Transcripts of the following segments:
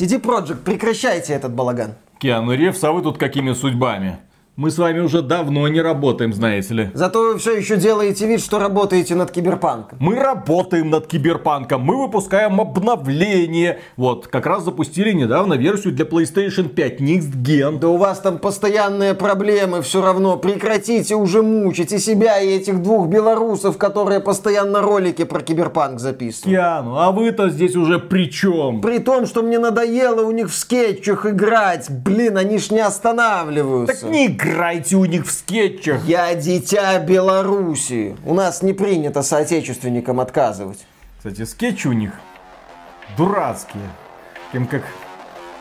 CD Projekt, прекращайте этот балаган. Киану Ревс, а вы тут какими судьбами? Мы с вами уже давно не работаем, знаете ли. Зато вы все еще делаете вид, что работаете над киберпанком. Мы работаем над киберпанком, мы выпускаем обновление. Вот, как раз запустили недавно версию для PlayStation 5 Next Gen. Да у вас там постоянные проблемы все равно. Прекратите уже мучить и себя, и этих двух белорусов, которые постоянно ролики про киберпанк записывают. Киану, а вы-то здесь уже при чем? При том, что мне надоело у них в скетчах играть. Блин, они ж не останавливаются. Так не играйте у них в скетчах. Я дитя Беларуси. У нас не принято соотечественникам отказывать. Кстати, скетчи у них дурацкие. Тем как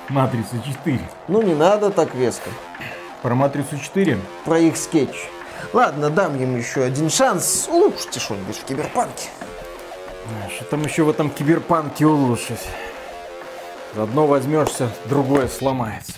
Матрица 4. Ну не надо так веско. Про Матрицу 4? Про их скетч. Ладно, дам им еще один шанс. Улучшите что-нибудь в киберпанке. Что там еще в этом киберпанке улучшить? Заодно возьмешься, другое сломается.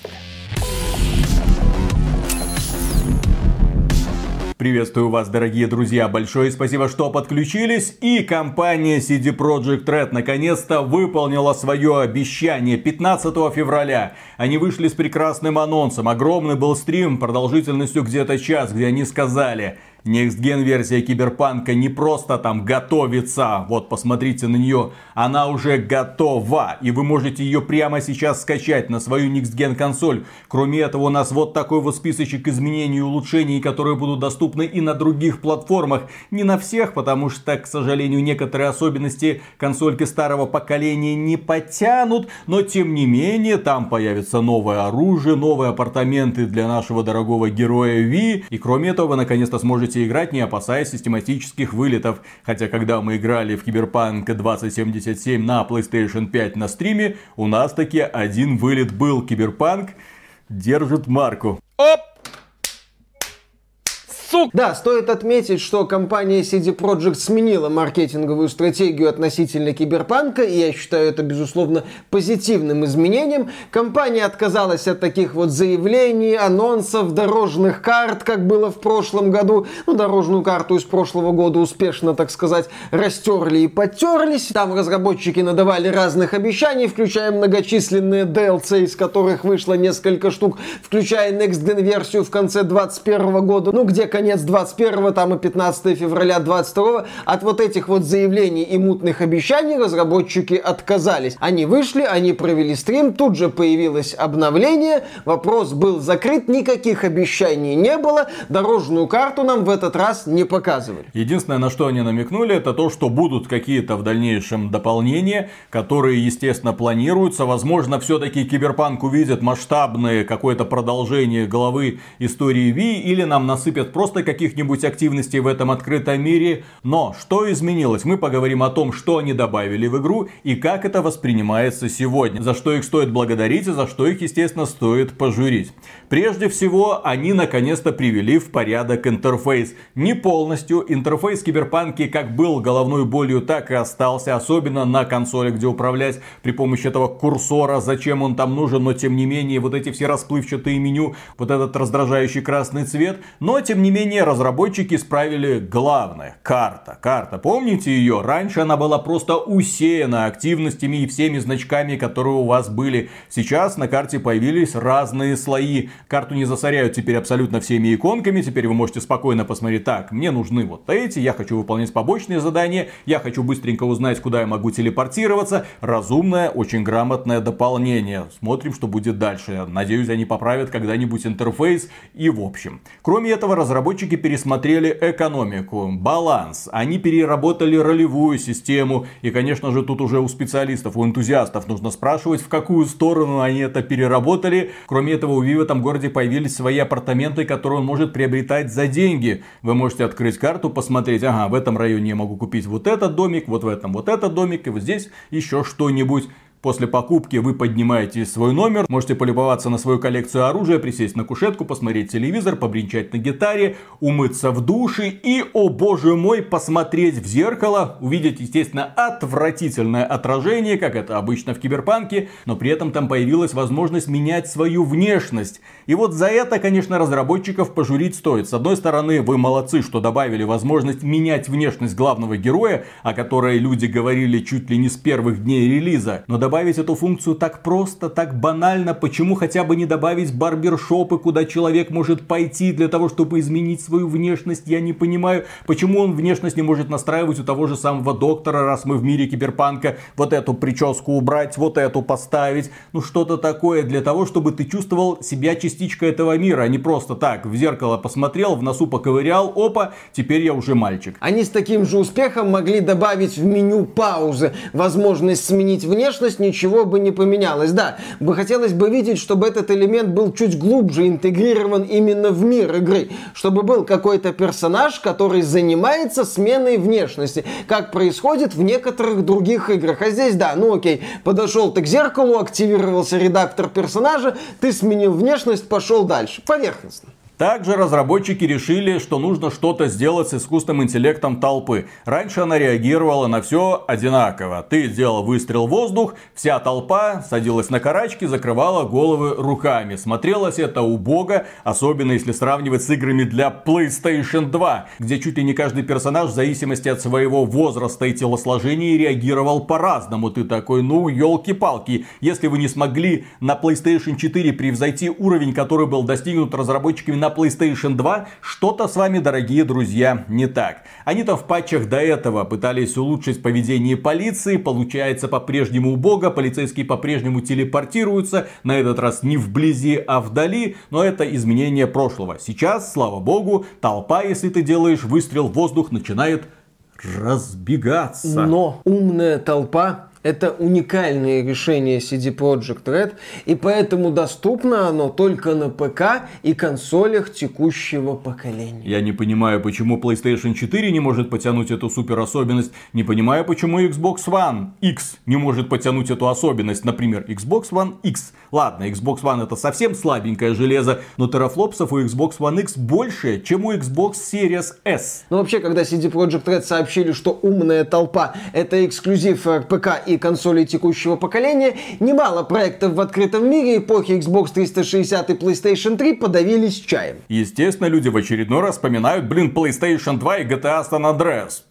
Приветствую вас, дорогие друзья. Большое спасибо, что подключились. И компания CD Projekt Red наконец-то выполнила свое обещание 15 февраля. Они вышли с прекрасным анонсом. Огромный был стрим продолжительностью где-то час, где они сказали – Next Gen версия Киберпанка не просто там готовится, вот посмотрите на нее, она уже готова, и вы можете ее прямо сейчас скачать на свою Next Gen консоль. Кроме этого у нас вот такой вот списочек изменений и улучшений, которые будут доступны и на других платформах. Не на всех, потому что, к сожалению, некоторые особенности консольки старого поколения не потянут, но тем не менее там появится новое оружие, новые апартаменты для нашего дорогого героя Ви, и кроме этого вы наконец-то сможете можете играть, не опасаясь систематических вылетов. Хотя, когда мы играли в Киберпанк 2077 на PlayStation 5 на стриме, у нас таки один вылет был. Киберпанк держит марку. Оп! Сука! Да, стоит отметить, что компания CD Projekt сменила маркетинговую стратегию относительно киберпанка, и я считаю это, безусловно, позитивным изменением. Компания отказалась от таких вот заявлений, анонсов, дорожных карт, как было в прошлом году. Ну, дорожную карту из прошлого года успешно, так сказать, растерли и потерлись. Там разработчики надавали разных обещаний, включая многочисленные DLC, из которых вышло несколько штук, включая Next Gen версию в конце 2021 года, ну, где, конечно, конец 21 там и 15 февраля 22 от вот этих вот заявлений и мутных обещаний разработчики отказались. Они вышли, они провели стрим, тут же появилось обновление, вопрос был закрыт, никаких обещаний не было, дорожную карту нам в этот раз не показывали. Единственное, на что они намекнули, это то, что будут какие-то в дальнейшем дополнения, которые, естественно, планируются. Возможно, все-таки Киберпанк увидит масштабное какое-то продолжение главы истории Ви, или нам насыпят просто просто каких-нибудь активностей в этом открытом мире. Но что изменилось? Мы поговорим о том, что они добавили в игру и как это воспринимается сегодня. За что их стоит благодарить и за что их, естественно, стоит пожурить. Прежде всего, они наконец-то привели в порядок интерфейс. Не полностью. Интерфейс киберпанки как был головной болью, так и остался. Особенно на консоли, где управлять при помощи этого курсора. Зачем он там нужен, но тем не менее, вот эти все расплывчатые меню, вот этот раздражающий красный цвет. Но, тем не менее, менее, разработчики исправили главное. Карта. Карта. Помните ее? Раньше она была просто усеяна активностями и всеми значками, которые у вас были. Сейчас на карте появились разные слои. Карту не засоряют теперь абсолютно всеми иконками. Теперь вы можете спокойно посмотреть. Так, мне нужны вот эти. Я хочу выполнять побочные задания. Я хочу быстренько узнать, куда я могу телепортироваться. Разумное, очень грамотное дополнение. Смотрим, что будет дальше. Надеюсь, они поправят когда-нибудь интерфейс. И в общем. Кроме этого, разработчики разработчики пересмотрели экономику, баланс, они переработали ролевую систему. И, конечно же, тут уже у специалистов, у энтузиастов нужно спрашивать, в какую сторону они это переработали. Кроме этого, у Ви в этом городе появились свои апартаменты, которые он может приобретать за деньги. Вы можете открыть карту, посмотреть, ага, в этом районе я могу купить вот этот домик, вот в этом вот этот домик, и вот здесь еще что-нибудь. После покупки вы поднимаете свой номер, можете полюбоваться на свою коллекцию оружия, присесть на кушетку, посмотреть телевизор, побренчать на гитаре, умыться в душе и, о боже мой, посмотреть в зеркало, увидеть, естественно, отвратительное отражение, как это обычно в киберпанке, но при этом там появилась возможность менять свою внешность. И вот за это, конечно, разработчиков пожурить стоит. С одной стороны, вы молодцы, что добавили возможность менять внешность главного героя, о которой люди говорили чуть ли не с первых дней релиза, но добавить эту функцию так просто, так банально? Почему хотя бы не добавить барбершопы, куда человек может пойти для того, чтобы изменить свою внешность? Я не понимаю, почему он внешность не может настраивать у того же самого доктора, раз мы в мире киберпанка, вот эту прическу убрать, вот эту поставить, ну что-то такое для того, чтобы ты чувствовал себя частичкой этого мира, а не просто так, в зеркало посмотрел, в носу поковырял, опа, теперь я уже мальчик. Они с таким же успехом могли добавить в меню паузы возможность сменить внешность, ничего бы не поменялось. Да, бы хотелось бы видеть, чтобы этот элемент был чуть глубже интегрирован именно в мир игры, чтобы был какой-то персонаж, который занимается сменой внешности, как происходит в некоторых других играх. А здесь, да, ну окей, подошел ты к зеркалу, активировался редактор персонажа, ты сменил внешность, пошел дальше. Поверхностно. Также разработчики решили, что нужно что-то сделать с искусственным интеллектом толпы. Раньше она реагировала на все одинаково. Ты делал выстрел в воздух, вся толпа садилась на карачки, закрывала головы руками. Смотрелось это убого, особенно если сравнивать с играми для PlayStation 2, где чуть ли не каждый персонаж в зависимости от своего возраста и телосложения реагировал по-разному. Ты такой, ну, елки-палки. Если вы не смогли на PlayStation 4 превзойти уровень, который был достигнут разработчиками на PlayStation 2, что-то с вами, дорогие друзья, не так. Они-то в патчах до этого пытались улучшить поведение полиции, получается по-прежнему убого, полицейские по-прежнему телепортируются, на этот раз не вблизи, а вдали, но это изменение прошлого. Сейчас, слава богу, толпа, если ты делаешь выстрел в воздух, начинает разбегаться. Но умная толпа это уникальное решение CD Projekt Red, и поэтому доступно оно только на ПК и консолях текущего поколения. Я не понимаю, почему PlayStation 4 не может потянуть эту супер особенность. Не понимаю, почему Xbox One X не может потянуть эту особенность. Например, Xbox One X. Ладно, Xbox One это совсем слабенькое железо, но терафлопсов у Xbox One X больше, чем у Xbox Series S. Ну вообще, когда CD Projekt Red сообщили, что умная толпа это эксклюзив ПК и консолей текущего поколения, немало проектов в открытом мире эпохи Xbox 360 и PlayStation 3 подавились чаем. Естественно, люди в очередной раз вспоминают, блин, PlayStation 2 и GTA San Andreas.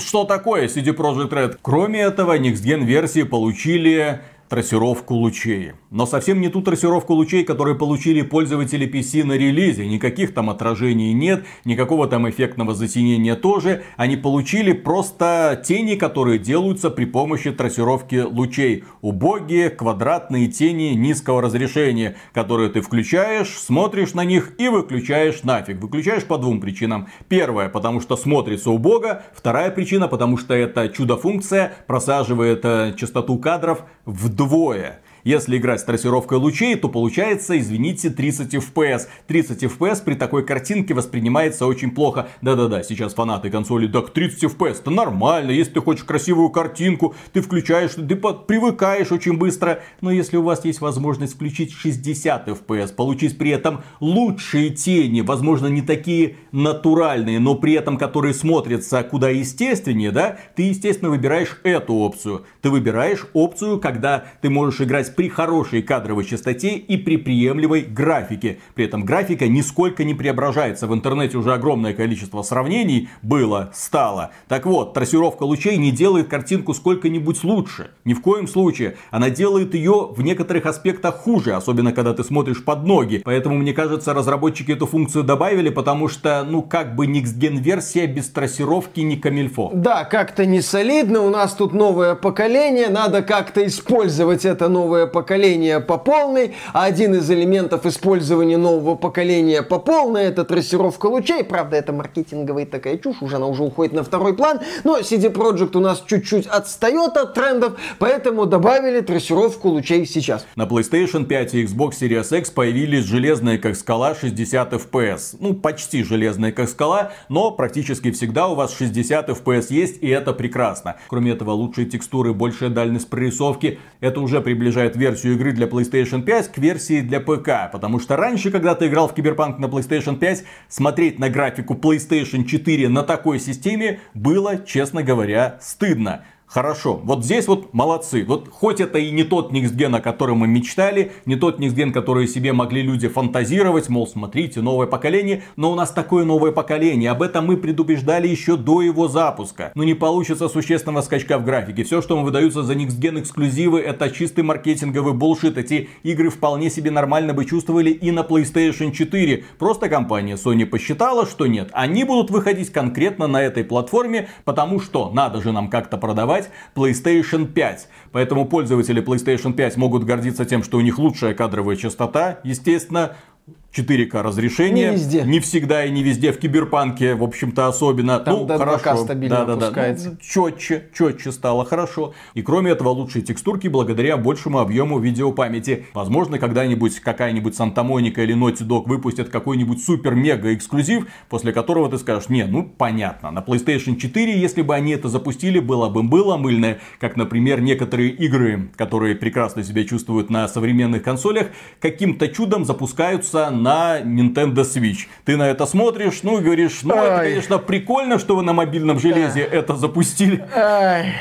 Что такое CD Projekt Red? Кроме этого, Next Gen версии получили трассировку лучей. Но совсем не ту трассировку лучей, которые получили пользователи PC на релизе. Никаких там отражений нет, никакого там эффектного затенения тоже. Они получили просто тени, которые делаются при помощи трассировки лучей. Убогие квадратные тени низкого разрешения, которые ты включаешь, смотришь на них и выключаешь нафиг. Выключаешь по двум причинам. Первая, потому что смотрится убого. Вторая причина, потому что эта чудо-функция просаживает э, частоту кадров в вдвое. Если играть с трассировкой лучей, то получается, извините, 30 FPS. 30 FPS при такой картинке воспринимается очень плохо. Да-да-да, сейчас фанаты консоли, так 30 FPS, это нормально. Если ты хочешь красивую картинку, ты включаешь, ты привыкаешь очень быстро. Но если у вас есть возможность включить 60 FPS, получить при этом лучшие тени, возможно, не такие натуральные, но при этом которые смотрятся куда естественнее, да, ты, естественно, выбираешь эту опцию. Ты выбираешь опцию, когда ты можешь играть при хорошей кадровой частоте и при приемлемой графике. При этом графика нисколько не преображается. В интернете уже огромное количество сравнений было, стало. Так вот, трассировка лучей не делает картинку сколько-нибудь лучше. Ни в коем случае. Она делает ее в некоторых аспектах хуже, особенно когда ты смотришь под ноги. Поэтому, мне кажется, разработчики эту функцию добавили, потому что, ну, как бы Gen версия без трассировки не камильфо. Да, как-то не солидно. У нас тут новое поколение, надо как-то использовать это новое новое поколение по полной, а один из элементов использования нового поколения по полной это трассировка лучей. Правда, это маркетинговая такая чушь, уже она уже уходит на второй план, но CD Projekt у нас чуть-чуть отстает от трендов, поэтому добавили трассировку лучей сейчас. На PlayStation 5 и Xbox Series X появились железные как скала 60 FPS. Ну, почти железные как скала, но практически всегда у вас 60 FPS есть, и это прекрасно. Кроме этого, лучшие текстуры, большая дальность прорисовки, это уже приближает приближает версию игры для PlayStation 5 к версии для ПК. Потому что раньше, когда ты играл в Киберпанк на PlayStation 5, смотреть на графику PlayStation 4 на такой системе было, честно говоря, стыдно. Хорошо, вот здесь вот молодцы. Вот хоть это и не тот Никсген, о котором мы мечтали, не тот Никсген, который себе могли люди фантазировать, мол, смотрите, новое поколение, но у нас такое новое поколение, об этом мы предупреждали еще до его запуска. Но не получится существенного скачка в графике. Все, что мы выдаются за Никсген эксклюзивы, это чистый маркетинговый булшит. Эти игры вполне себе нормально бы чувствовали и на PlayStation 4. Просто компания Sony посчитала, что нет, они будут выходить конкретно на этой платформе, потому что надо же нам как-то продавать продавать PlayStation 5. Поэтому пользователи PlayStation 5 могут гордиться тем, что у них лучшая кадровая частота. Естественно, 4К разрешение. Не везде. Не всегда и не везде. В Киберпанке, в общем-то, особенно. Там ну, до 2К хорошо. стабильно да, да. Да. Ну, четче, четче стало, хорошо. И кроме этого, лучшие текстурки благодаря большему объему видеопамяти. Возможно, когда-нибудь какая-нибудь Санта-Моника или Naughty Dog выпустят какой-нибудь супер-мега эксклюзив, после которого ты скажешь, не, ну понятно, на PlayStation 4, если бы они это запустили, было бы было мыльное, как, например, некоторые игры, которые прекрасно себя чувствуют на современных консолях, каким-то чудом запускаются на Nintendo Switch. Ты на это смотришь, ну и говоришь, ну это, Ай. конечно, прикольно, что вы на мобильном железе это запустили. Ай.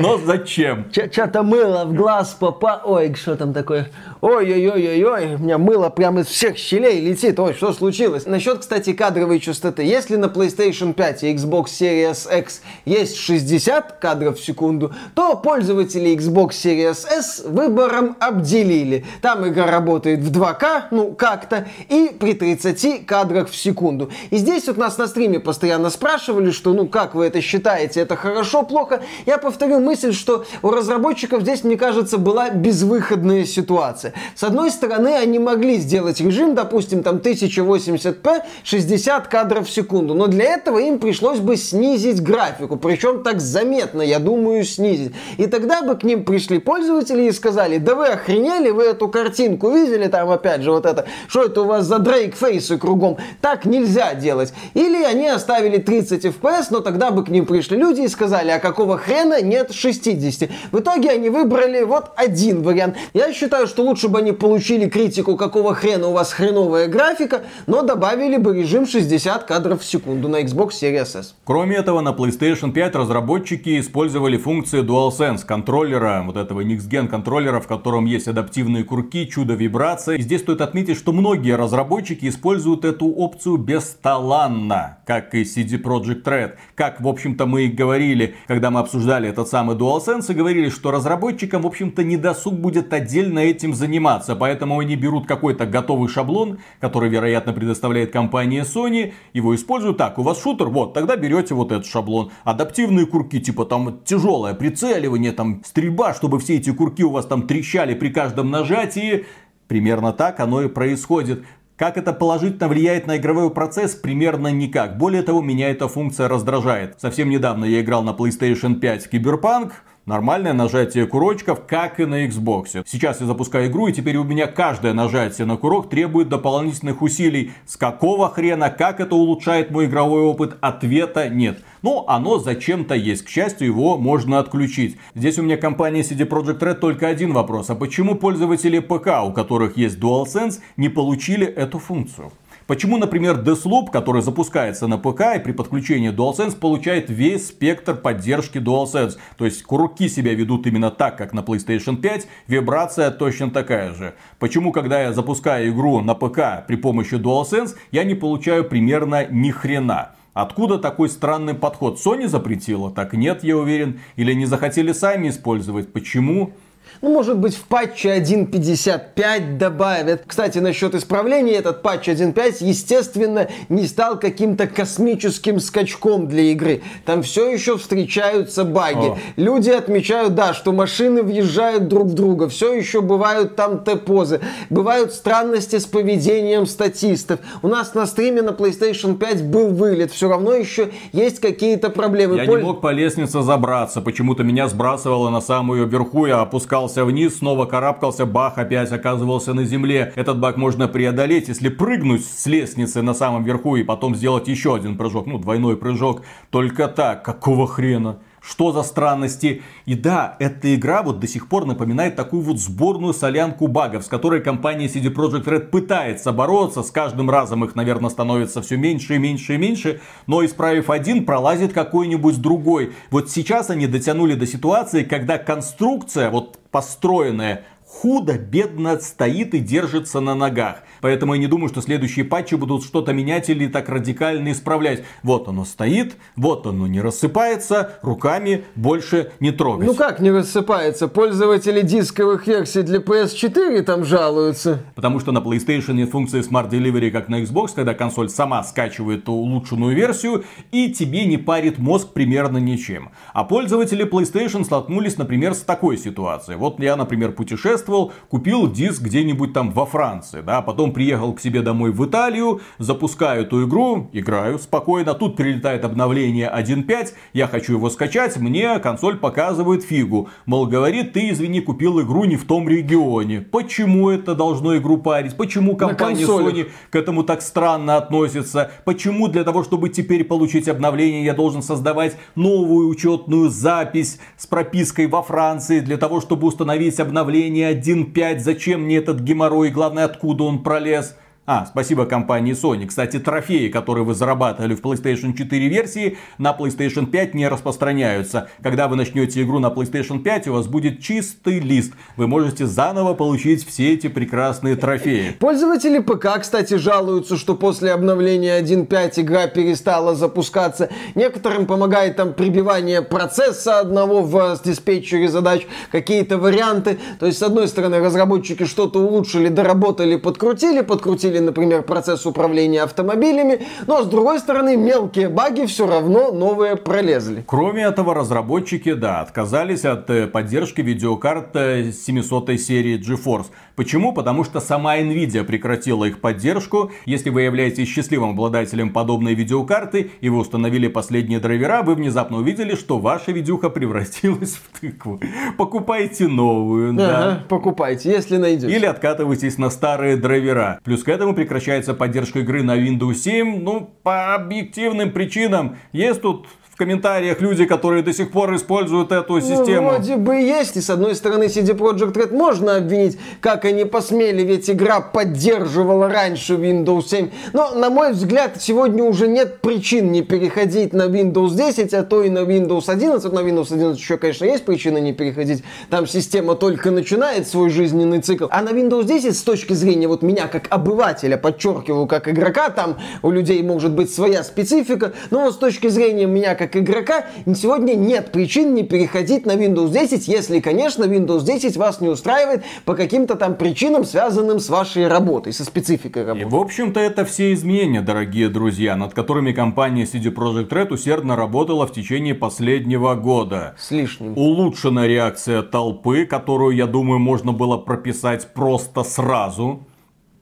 Но зачем? Что-то мыло в глаз попа... Ой, что там такое? Ой-ой-ой-ой-ой, у меня мыло прямо из всех щелей летит. Ой, что случилось? Насчет, кстати, кадровой частоты. Если на PlayStation 5 и Xbox Series X есть 60 кадров в секунду, то пользователи Xbox Series S выбором обделили. Там игра работает в 2К, ну как-то, и при 30 кадрах в секунду. И здесь вот нас на стриме постоянно спрашивали, что ну как вы это считаете, это хорошо, плохо? Я повторю мысль, что у разработчиков здесь, мне кажется, была безвыходная ситуация. С одной стороны, они могли сделать режим, допустим, там 1080p, 60 кадров в секунду, но для этого им пришлось бы снизить графику, причем так заметно, я думаю, снизить. И тогда бы к ним пришли пользователи и сказали, да вы охренели, вы эту картинку видели, там опять же вот это, что это у вас за Дрейк фейсы кругом, так нельзя делать. Или они оставили 30 FPS, но тогда бы к ним пришли люди и сказали, а какого хрена нет 60. В итоге они выбрали вот один вариант. Я считаю, что лучше бы они получили критику, какого хрена у вас хреновая графика, но добавили бы режим 60 кадров в секунду на Xbox Series S. Кроме этого, на PlayStation 5 разработчики использовали функции DualSense контроллера, вот этого Next-Gen контроллера, в котором есть адаптивные курки, чудо вибрации. И здесь стоит отметить, что многие разработчики используют эту опцию бесталанно, как и CD Projekt Red. Как, в общем-то, мы и говорили, когда мы обсуждали этот самый DualSense, и говорили, что разработчикам, в общем-то, не досуг будет отдельно этим заниматься, поэтому они берут какой-то готовый шаблон, который, вероятно, предоставляет компания Sony, его используют так, у вас шутер, вот, тогда берете вот этот шаблон. Адаптивные курки, типа там тяжелое прицеливание, там стрельба, чтобы все эти курки у вас там трещали при каждом нажатии. Примерно так оно и происходит. Как это положительно влияет на игровой процесс? Примерно никак. Более того, меня эта функция раздражает. Совсем недавно я играл на PlayStation 5 в Киберпанк. Нормальное нажатие курочков, как и на Xbox. Сейчас я запускаю игру, и теперь у меня каждое нажатие на курок требует дополнительных усилий. С какого хрена, как это улучшает мой игровой опыт? Ответа нет. Но оно зачем-то есть. К счастью, его можно отключить. Здесь у меня компания CD Projekt Red только один вопрос. А почему пользователи ПК, у которых есть DualSense, не получили эту функцию? Почему, например, Deathloop, который запускается на ПК и при подключении DualSense получает весь спектр поддержки DualSense. То есть курки себя ведут именно так, как на PlayStation 5, вибрация точно такая же. Почему, когда я запускаю игру на ПК при помощи DualSense, я не получаю примерно ни хрена? Откуда такой странный подход? Sony запретила? Так нет, я уверен. Или не захотели сами использовать? Почему? Ну, может быть, в патче 1.55 добавят. Кстати, насчет исправления, этот патч 1.5, естественно, не стал каким-то космическим скачком для игры. Там все еще встречаются баги. О. Люди отмечают, да, что машины въезжают друг в друга. Все еще бывают там Т-позы. Бывают странности с поведением статистов. У нас на стриме на PlayStation 5 был вылет. Все равно еще есть какие-то проблемы. Я Поль- не мог по лестнице забраться. Почему-то меня сбрасывало на самую верху, я опускался вниз, снова карабкался, бах, опять оказывался на земле. Этот баг можно преодолеть, если прыгнуть с лестницы на самом верху и потом сделать еще один прыжок, ну, двойной прыжок. Только так, какого хрена? Что за странности. И да, эта игра вот до сих пор напоминает такую вот сборную солянку багов, с которой компания CD Projekt Red пытается бороться. С каждым разом их, наверное, становится все меньше и меньше и меньше. Но исправив один, пролазит какой-нибудь другой. Вот сейчас они дотянули до ситуации, когда конструкция, вот построенная худо-бедно стоит и держится на ногах. Поэтому я не думаю, что следующие патчи будут что-то менять или так радикально исправлять. Вот оно стоит, вот оно не рассыпается, руками больше не трогать. Ну как не рассыпается? Пользователи дисковых версий для PS4 там жалуются. Потому что на PlayStation нет функции Smart Delivery, как на Xbox, когда консоль сама скачивает улучшенную версию и тебе не парит мозг примерно ничем. А пользователи PlayStation столкнулись, например, с такой ситуацией. Вот я, например, путешествовал, купил диск где-нибудь там во Франции, да, потом потом приехал к себе домой в Италию, запускаю эту игру, играю спокойно, тут прилетает обновление 1.5, я хочу его скачать, мне консоль показывает фигу. Мол, говорит, ты, извини, купил игру не в том регионе. Почему это должно игру парить? Почему компания Sony к этому так странно относится? Почему для того, чтобы теперь получить обновление, я должен создавать новую учетную запись с пропиской во Франции для того, чтобы установить обновление 1.5? Зачем мне этот геморрой? Главное, откуда он пролез? А, спасибо компании Sony. Кстати, трофеи, которые вы зарабатывали в PlayStation 4 версии, на PlayStation 5 не распространяются. Когда вы начнете игру на PlayStation 5, у вас будет чистый лист. Вы можете заново получить все эти прекрасные трофеи. Пользователи ПК, кстати, жалуются, что после обновления 1.5 игра перестала запускаться. Некоторым помогает там прибивание процесса одного в диспетчере задач, какие-то варианты. То есть, с одной стороны, разработчики что-то улучшили, доработали, подкрутили, подкрутили например, процесс управления автомобилями, но с другой стороны мелкие баги все равно новые пролезли. Кроме этого, разработчики, да, отказались от э, поддержки видеокарт 700 серии GeForce. Почему? Потому что сама Nvidia прекратила их поддержку. Если вы являетесь счастливым обладателем подобной видеокарты и вы установили последние драйвера, вы внезапно увидели, что ваша видюха превратилась в тыкву. Покупайте новую, ага, да. покупайте, если найдете. Или откатывайтесь на старые драйвера. Плюс к этому прекращается поддержка игры на Windows 7, ну, по объективным причинам. Есть тут комментариях люди, которые до сих пор используют эту ну, систему. Ну, вроде бы есть. И с одной стороны CD Projekt Red можно обвинить, как они посмели, ведь игра поддерживала раньше Windows 7. Но, на мой взгляд, сегодня уже нет причин не переходить на Windows 10, а то и на Windows 11. На Windows 11 еще, конечно, есть причины не переходить. Там система только начинает свой жизненный цикл. А на Windows 10 с точки зрения вот меня как обывателя, подчеркиваю, как игрока, там у людей может быть своя специфика, но вот с точки зрения меня как как игрока, сегодня нет причин не переходить на Windows 10, если, конечно, Windows 10 вас не устраивает по каким-то там причинам, связанным с вашей работой, со спецификой работы. И, в общем-то, это все изменения, дорогие друзья, над которыми компания CD Projekt Red усердно работала в течение последнего года. С лишним. Улучшена реакция толпы, которую, я думаю, можно было прописать просто сразу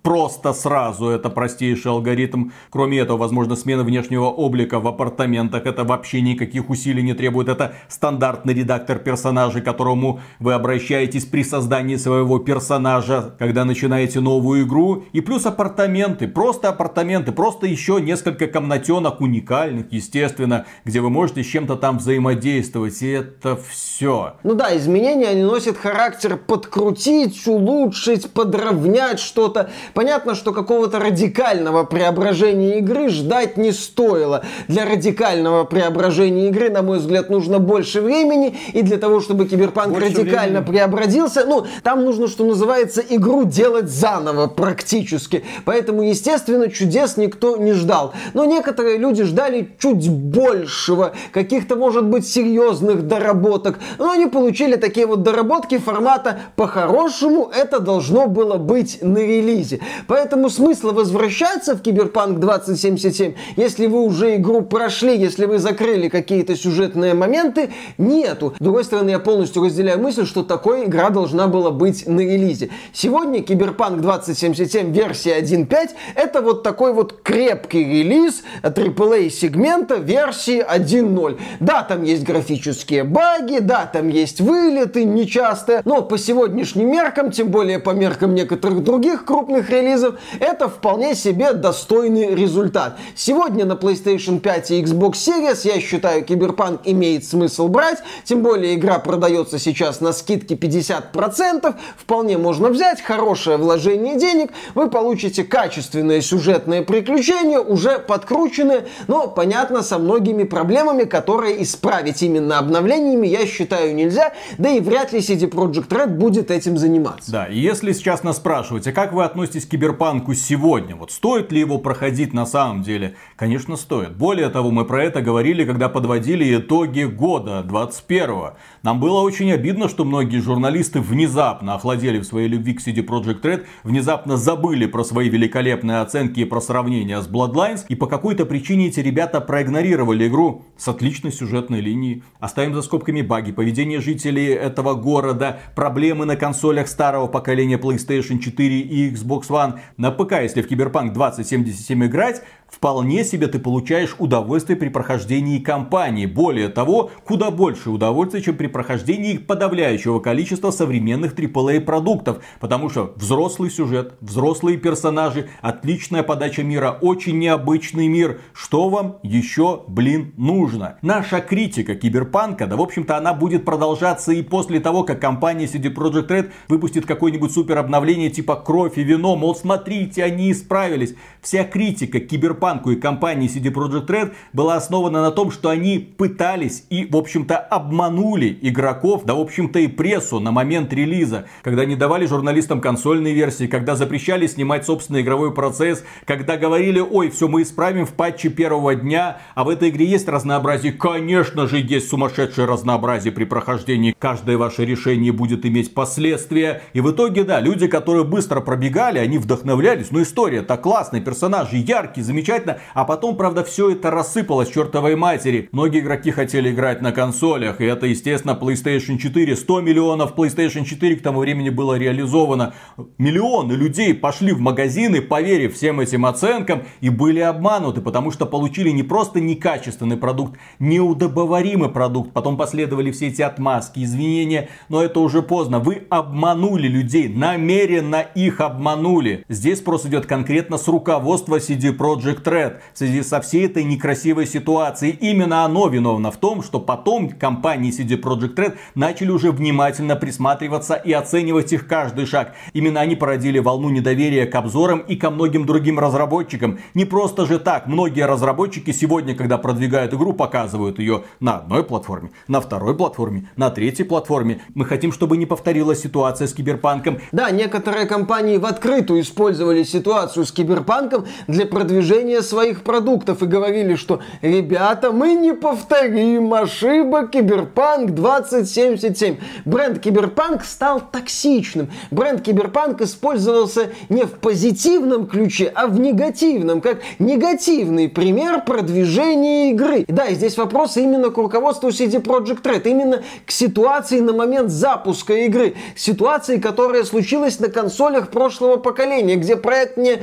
просто сразу. Это простейший алгоритм. Кроме этого, возможно, смена внешнего облика в апартаментах. Это вообще никаких усилий не требует. Это стандартный редактор персонажей, к которому вы обращаетесь при создании своего персонажа, когда начинаете новую игру. И плюс апартаменты. Просто апартаменты. Просто еще несколько комнатенок уникальных, естественно, где вы можете с чем-то там взаимодействовать. И это все. Ну да, изменения они носят характер подкрутить, улучшить, подровнять что-то. Понятно, что какого-то радикального преображения игры ждать не стоило. Для радикального преображения игры, на мой взгляд, нужно больше времени. И для того, чтобы Киберпанк больше радикально времени. преобразился, ну, там нужно, что называется, игру делать заново практически. Поэтому, естественно, чудес никто не ждал. Но некоторые люди ждали чуть большего, каких-то, может быть, серьезных доработок. Но они получили такие вот доработки формата «по-хорошему это должно было быть на релизе». Поэтому смысла возвращаться в Киберпанк 2077, если вы уже игру прошли, если вы закрыли какие-то сюжетные моменты, нету. С другой стороны, я полностью разделяю мысль, что такой игра должна была быть на релизе. Сегодня Киберпанк 2077 версия 1.5 это вот такой вот крепкий релиз AAA сегмента версии 1.0. Да, там есть графические баги, да, там есть вылеты нечастые, но по сегодняшним меркам, тем более по меркам некоторых других крупных отдельных релизов, это вполне себе достойный результат. Сегодня на PlayStation 5 и Xbox Series, я считаю, Киберпанк имеет смысл брать, тем более игра продается сейчас на скидке 50%, вполне можно взять, хорошее вложение денег, вы получите качественное сюжетное приключение, уже подкрученное, но, понятно, со многими проблемами, которые исправить именно обновлениями, я считаю, нельзя, да и вряд ли CD Projekt Red будет этим заниматься. Да, и если сейчас нас спрашиваете, как вы относитесь к Киберпанку сегодня, вот стоит ли его проходить на самом деле, конечно стоит. Более того, мы про это говорили, когда подводили итоги года 21 -го. Нам было очень обидно, что многие журналисты внезапно охладели в своей любви к CD Projekt Red, внезапно забыли про свои великолепные оценки и про сравнение с Bloodlines, и по какой-то причине эти ребята проигнорировали игру с отличной сюжетной линией. Оставим за скобками баги, поведение жителей этого города, проблемы на консолях старого поколения PlayStation 4 и Xbox One. На ПК, если в Cyberpunk 2077 играть, вполне себе ты получаешь удовольствие при прохождении кампании. Более того, куда больше удовольствия, чем при прохождении подавляющего количества современных AAA продуктов. Потому что взрослый сюжет, взрослые персонажи, отличная подача мира, очень необычный мир. Что вам еще, блин, нужно? Наша критика киберпанка, да в общем-то она будет продолжаться и после того, как компания CD Projekt Red выпустит какое-нибудь супер обновление типа кровь и вино, мол, смотрите, они исправились. Вся критика Киберпанку и компании CD Projekt Red была основана на том, что они пытались и, в общем-то, обманули игроков, да, в общем-то, и прессу на момент релиза, когда не давали журналистам консольные версии, когда запрещали снимать собственный игровой процесс, когда говорили, ой, все мы исправим в патче первого дня, а в этой игре есть разнообразие. Конечно же, есть сумасшедшее разнообразие при прохождении. Каждое ваше решение будет иметь последствия. И в итоге, да, люди, которые быстро пробегали, они вдохновлялись. Ну, история-то классная, персонажи яркие, замечательные замечательно. А потом, правда, все это рассыпалось чертовой матери. Многие игроки хотели играть на консолях. И это, естественно, PlayStation 4. 100 миллионов PlayStation 4 к тому времени было реализовано. Миллионы людей пошли в магазины, поверив всем этим оценкам, и были обмануты, потому что получили не просто некачественный продукт, неудобоваримый продукт. Потом последовали все эти отмазки, извинения, но это уже поздно. Вы обманули людей, намеренно их обманули. Здесь просто идет конкретно с руководства CD Project Red в связи со всей этой некрасивой ситуацией. Именно оно виновно в том, что потом компании CD Project Red начали уже внимательно присматриваться и оценивать их каждый шаг. Именно они породили волну недоверия к обзорам и ко многим другим разработчикам. Не просто же так. Многие разработчики сегодня, когда продвигают игру, показывают ее на одной платформе, на второй платформе, на третьей платформе. Мы хотим, чтобы не повторилась ситуация с Киберпанком. Да, некоторые компании в открытую использовали ситуацию с Киберпанком для продвижения своих продуктов и говорили, что ребята, мы не повторим ошибок Киберпанк 2077. Бренд Киберпанк стал токсичным. Бренд Киберпанк использовался не в позитивном ключе, а в негативном, как негативный пример продвижения игры. Да, и здесь вопрос именно к руководству CD Projekt Red, именно к ситуации на момент запуска игры, ситуации, которая случилась на консолях прошлого поколения, где проект не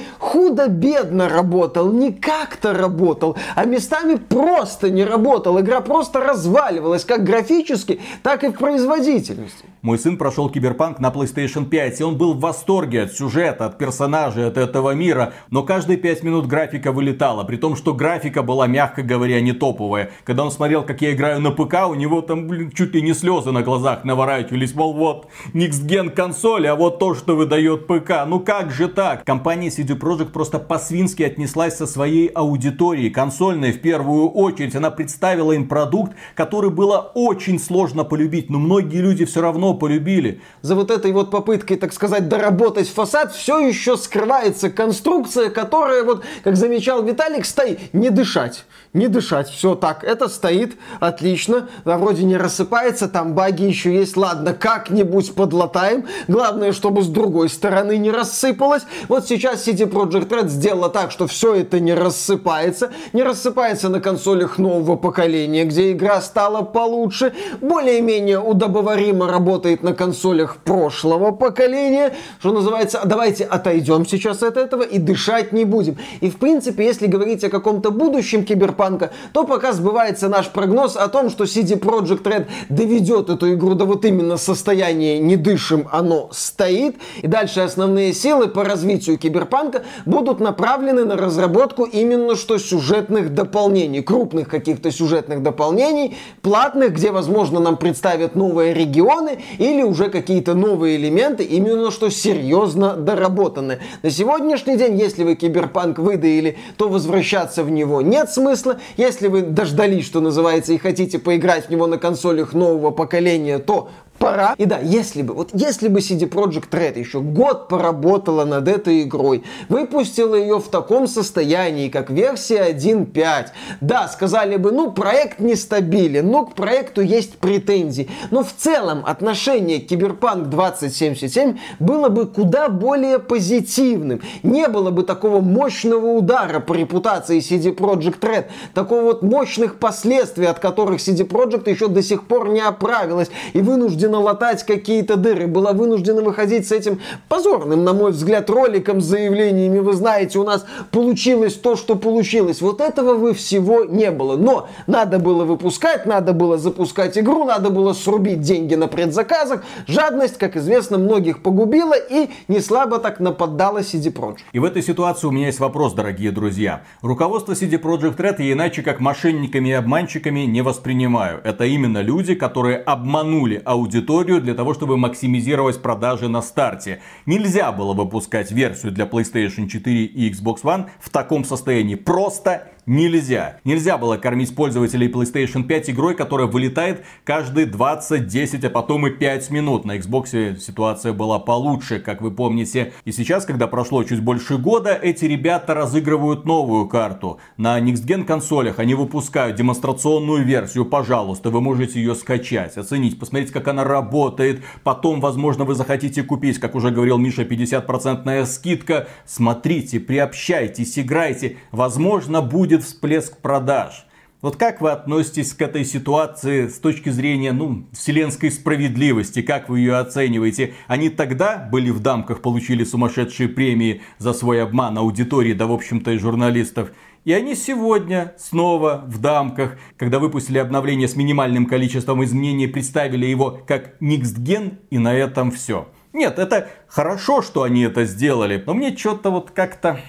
худо-бедно работал, не как-то работал, а местами просто не работал. Игра просто разваливалась как графически, так и в производительности. Мой сын прошел Киберпанк на PlayStation 5, и он был в восторге от сюжета, от персонажей, от этого мира. Но каждые 5 минут графика вылетала, при том, что графика была, мягко говоря, не топовая. Когда он смотрел, как я играю на ПК, у него там, блин, чуть ли не слезы на глазах наворачивались. Мол, вот, Next Gen консоль, а вот то, что выдает ПК. Ну как же так? Компания CD Projekt просто по-свински отнеслась со своей аудиторией, консольной в первую очередь. Она представила им продукт, который было очень сложно полюбить, но многие люди все равно полюбили. За вот этой вот попыткой, так сказать, доработать фасад все еще скрывается конструкция, которая, вот, как замечал Виталик, стоит не дышать. Не дышать, все так, это стоит, отлично, да, вроде не рассыпается, там баги еще есть, ладно, как-нибудь подлатаем, главное, чтобы с другой стороны не рассыпалось. Вот сейчас CD Projekt Red сделала так, что все это не рассыпается. Не рассыпается на консолях нового поколения, где игра стала получше. Более-менее удобоваримо работает на консолях прошлого поколения. Что называется, давайте отойдем сейчас от этого и дышать не будем. И в принципе, если говорить о каком-то будущем киберпанка, то пока сбывается наш прогноз о том, что CD Projekt Red доведет эту игру до вот именно состояния «не дышим, оно стоит». И дальше основные силы по развитию киберпанка будут направлены на разработку именно что сюжетных дополнений, крупных каких-то сюжетных дополнений, платных, где, возможно, нам представят новые регионы или уже какие-то новые элементы, именно что серьезно доработаны. На сегодняшний день, если вы киберпанк выдаили, то возвращаться в него нет смысла. Если вы дождались, что называется, и хотите поиграть в него на консолях нового поколения, то пора. И да, если бы, вот если бы CD Projekt Red еще год поработала над этой игрой, выпустила ее в таком состоянии, как версия 1.5, да, сказали бы, ну, проект нестабилен, ну, к проекту есть претензии, но в целом отношение к Киберпанк 2077 было бы куда более позитивным. Не было бы такого мощного удара по репутации CD Projekt Red, такого вот мощных последствий, от которых CD Projekt еще до сих пор не оправилась и вынуждена вынуждена латать какие-то дыры, была вынуждена выходить с этим позорным, на мой взгляд, роликом с заявлениями, вы знаете, у нас получилось то, что получилось. Вот этого вы всего не было. Но надо было выпускать, надо было запускать игру, надо было срубить деньги на предзаказах. Жадность, как известно, многих погубила и не слабо так нападала CD Projekt. И в этой ситуации у меня есть вопрос, дорогие друзья. Руководство CD Projekt Red я иначе как мошенниками и обманщиками не воспринимаю. Это именно люди, которые обманули аудиторию аудиторию для того, чтобы максимизировать продажи на старте. Нельзя было выпускать версию для PlayStation 4 и Xbox One в таком состоянии. Просто нельзя. Нельзя было кормить пользователей PlayStation 5 игрой, которая вылетает каждые 20, 10, а потом и 5 минут. На Xbox ситуация была получше, как вы помните. И сейчас, когда прошло чуть больше года, эти ребята разыгрывают новую карту. На Next Gen консолях они выпускают демонстрационную версию. Пожалуйста, вы можете ее скачать, оценить, посмотреть, как она работает. Потом, возможно, вы захотите купить, как уже говорил Миша, 50% скидка. Смотрите, приобщайтесь, играйте. Возможно, будет всплеск продаж. Вот как вы относитесь к этой ситуации с точки зрения, ну, вселенской справедливости? Как вы ее оцениваете? Они тогда были в дамках, получили сумасшедшие премии за свой обман аудитории, да, в общем-то, и журналистов. И они сегодня снова в дамках, когда выпустили обновление с минимальным количеством изменений, представили его как Next Gen, и на этом все. Нет, это хорошо, что они это сделали, но мне что-то вот как-то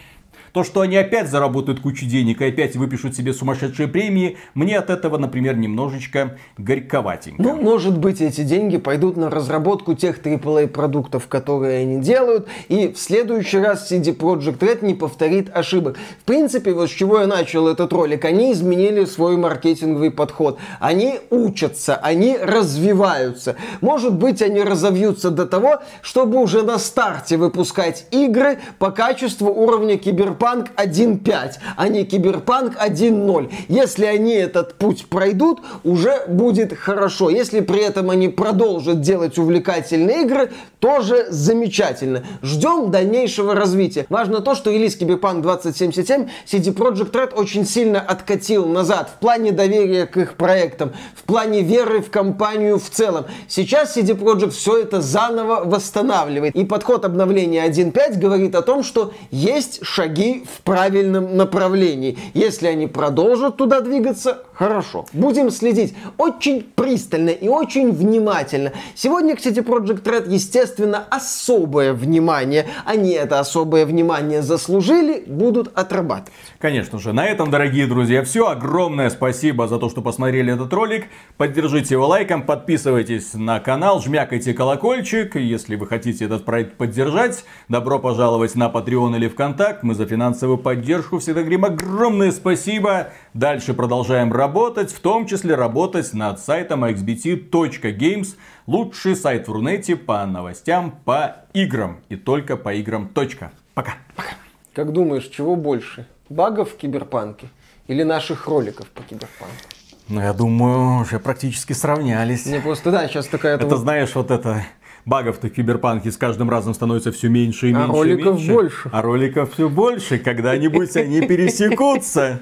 то, что они опять заработают кучу денег и опять выпишут себе сумасшедшие премии, мне от этого, например, немножечко горьковатенько. Ну, может быть, эти деньги пойдут на разработку тех AAA продуктов, которые они делают, и в следующий раз CD Projekt Red не повторит ошибок. В принципе, вот с чего я начал этот ролик, они изменили свой маркетинговый подход. Они учатся, они развиваются. Может быть, они разовьются до того, чтобы уже на старте выпускать игры по качеству уровня киберпанка Киберпанк 1.5, а не Киберпанк 1.0. Если они этот путь пройдут, уже будет хорошо. Если при этом они продолжат делать увлекательные игры, тоже замечательно. Ждем дальнейшего развития. Важно то, что релиз Киберпанк 2077 CD Projekt Red очень сильно откатил назад в плане доверия к их проектам, в плане веры в компанию в целом. Сейчас CD Projekt все это заново восстанавливает. И подход обновления 1.5 говорит о том, что есть шаги в правильном направлении. Если они продолжат туда двигаться, хорошо. Будем следить очень пристально и очень внимательно. Сегодня к CD Project Red, естественно, особое внимание. Они это особое внимание заслужили, будут отрабатывать. Конечно же. На этом, дорогие друзья, все. Огромное спасибо за то, что посмотрели этот ролик. Поддержите его лайком, подписывайтесь на канал, жмякайте колокольчик. Если вы хотите этот проект поддержать, добро пожаловать на Patreon или ВКонтакт. Мы за финансовую поддержку всегда говорим огромное спасибо. Дальше продолжаем работать, в том числе работать над сайтом xbt.games. Лучший сайт в Рунете по новостям по играм. И только по играм. Точка. Пока. Пока. Как думаешь, чего больше? Багов в киберпанке или наших роликов по киберпанку? Ну, я думаю, уже практически сравнялись. Мне просто, да, сейчас такая... Это, вот... знаешь, вот это багов-то в Киберпанке с каждым разом становится все меньше и А меньше. и роликов меньше. больше. А роликов все больше. Когда-нибудь они пересекутся.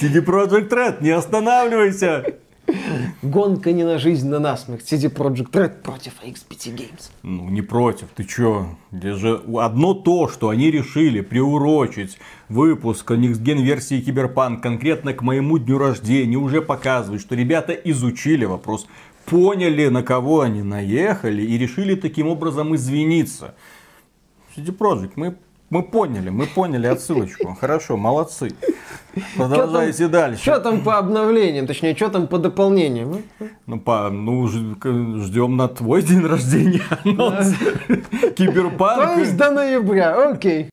CD Projekt Red, не останавливайся. Гонка не на жизнь, на насмерть. CD Projekt Red против XBT Games. Ну, не против, ты чё? Здесь же одно то, что они решили приурочить выпуск Gen версии Киберпанк конкретно к моему дню рождения, уже показывает, что ребята изучили вопрос, поняли, на кого они наехали и решили таким образом извиниться. CD Projekt, мы, мы поняли, мы поняли отсылочку. Хорошо, молодцы. Продолжайте дальше. Что там по обновлениям, точнее, что там по дополнениям? Ну, по, ну, ждем на твой день рождения анонс. То Киберпанк. есть до ноября, окей.